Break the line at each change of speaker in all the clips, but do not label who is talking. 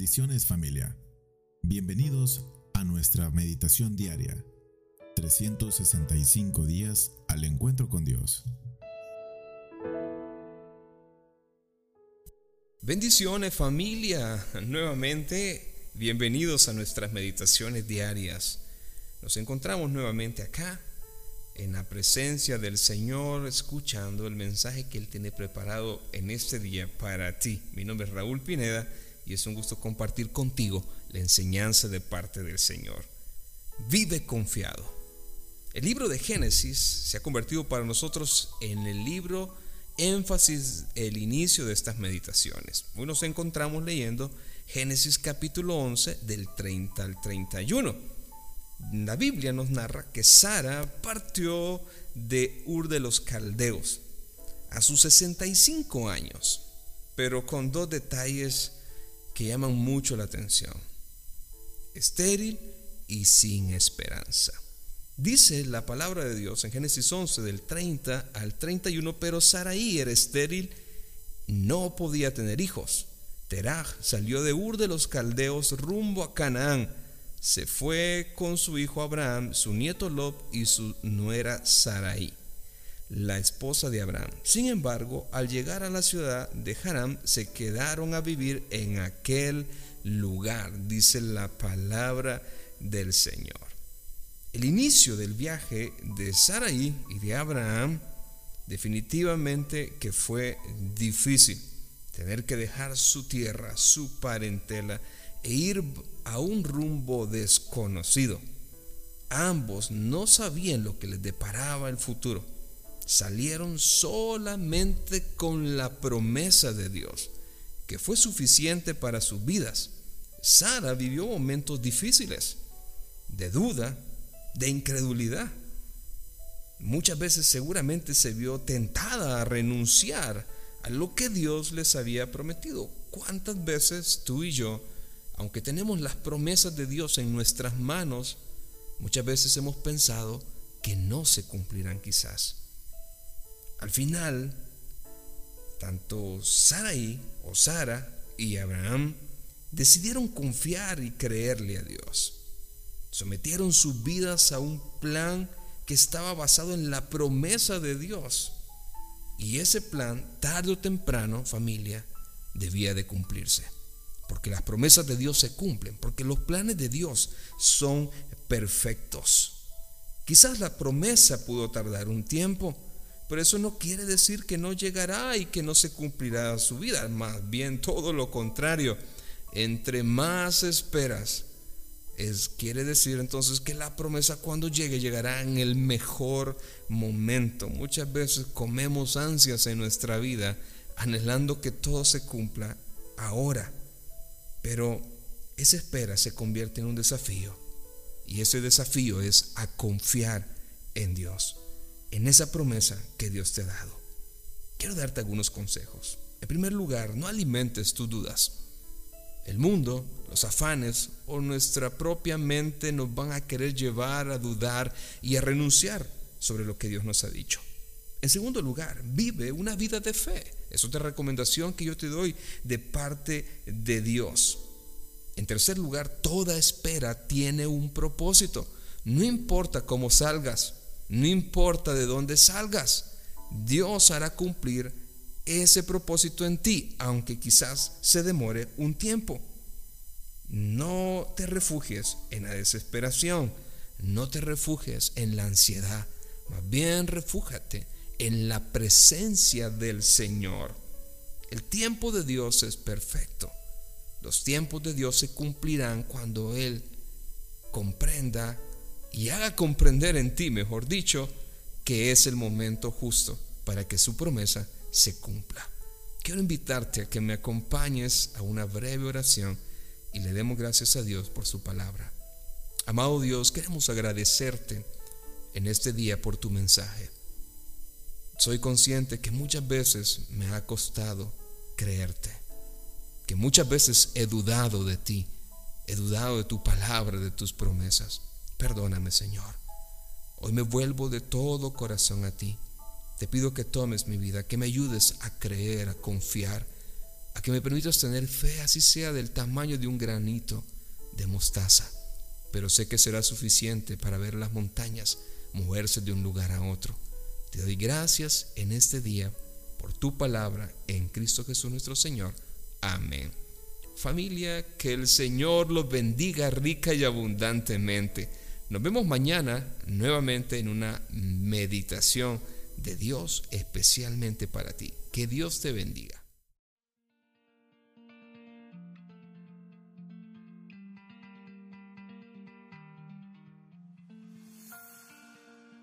Bendiciones familia. Bienvenidos a nuestra meditación diaria. 365 días al encuentro con Dios.
Bendiciones familia. Nuevamente, bienvenidos a nuestras meditaciones diarias. Nos encontramos nuevamente acá en la presencia del Señor, escuchando el mensaje que Él tiene preparado en este día para ti. Mi nombre es Raúl Pineda y es un gusto compartir contigo la enseñanza de parte del Señor. Vive confiado. El libro de Génesis se ha convertido para nosotros en el libro énfasis, el inicio de estas meditaciones. Hoy nos encontramos leyendo Génesis capítulo 11 del 30 al 31. La Biblia nos narra que Sara partió de Ur de los Caldeos a sus 65 años, pero con dos detalles que llaman mucho la atención. Estéril y sin esperanza. Dice la palabra de Dios en Génesis 11 del 30 al 31, pero Saraí era estéril, no podía tener hijos. Teraj salió de Ur de los Caldeos rumbo a Canaán. Se fue con su hijo Abraham, su nieto Lob y su nuera Saraí la esposa de Abraham. Sin embargo, al llegar a la ciudad de Haram, se quedaron a vivir en aquel lugar, dice la palabra del Señor. El inicio del viaje de Sarai y de Abraham definitivamente que fue difícil. Tener que dejar su tierra, su parentela e ir a un rumbo desconocido. Ambos no sabían lo que les deparaba el futuro salieron solamente con la promesa de Dios, que fue suficiente para sus vidas. Sara vivió momentos difíciles, de duda, de incredulidad. Muchas veces seguramente se vio tentada a renunciar a lo que Dios les había prometido. ¿Cuántas veces tú y yo, aunque tenemos las promesas de Dios en nuestras manos, muchas veces hemos pensado que no se cumplirán quizás? Al final, tanto Sarai o Sara y Abraham decidieron confiar y creerle a Dios. Sometieron sus vidas a un plan que estaba basado en la promesa de Dios. Y ese plan, tarde o temprano, familia, debía de cumplirse. Porque las promesas de Dios se cumplen, porque los planes de Dios son perfectos. Quizás la promesa pudo tardar un tiempo, pero eso no quiere decir que no llegará y que no se cumplirá su vida. Más bien todo lo contrario. Entre más esperas, es, quiere decir entonces que la promesa cuando llegue llegará en el mejor momento. Muchas veces comemos ansias en nuestra vida anhelando que todo se cumpla ahora. Pero esa espera se convierte en un desafío. Y ese desafío es a confiar en Dios en esa promesa que Dios te ha dado. Quiero darte algunos consejos. En primer lugar, no alimentes tus dudas. El mundo, los afanes o nuestra propia mente nos van a querer llevar a dudar y a renunciar sobre lo que Dios nos ha dicho. En segundo lugar, vive una vida de fe. Es otra recomendación que yo te doy de parte de Dios. En tercer lugar, toda espera tiene un propósito. No importa cómo salgas, no importa de dónde salgas, Dios hará cumplir ese propósito en ti, aunque quizás se demore un tiempo. No te refugies en la desesperación, no te refugies en la ansiedad, más bien refújate en la presencia del Señor. El tiempo de Dios es perfecto. Los tiempos de Dios se cumplirán cuando Él comprenda y haga comprender en ti, mejor dicho, que es el momento justo para que su promesa se cumpla. Quiero invitarte a que me acompañes a una breve oración y le demos gracias a Dios por su palabra. Amado Dios, queremos agradecerte en este día por tu mensaje. Soy consciente que muchas veces me ha costado creerte, que muchas veces he dudado de ti, he dudado de tu palabra, de tus promesas. Perdóname, Señor. Hoy me vuelvo de todo corazón a ti. Te pido que tomes mi vida, que me ayudes a creer, a confiar, a que me permitas tener fe, así sea del tamaño de un granito de mostaza, pero sé que será suficiente para ver las montañas moverse de un lugar a otro. Te doy gracias en este día por tu palabra en Cristo Jesús nuestro Señor. Amén. Familia, que el Señor los bendiga rica y abundantemente. Nos vemos mañana nuevamente en una meditación de Dios especialmente para ti. Que Dios te bendiga.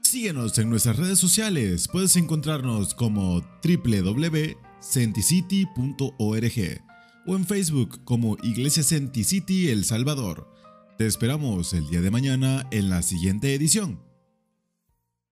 Síguenos en nuestras redes sociales. Puedes encontrarnos como www.centicity.org o en Facebook como Iglesia Centicity El Salvador. Te esperamos el día de mañana en la siguiente edición.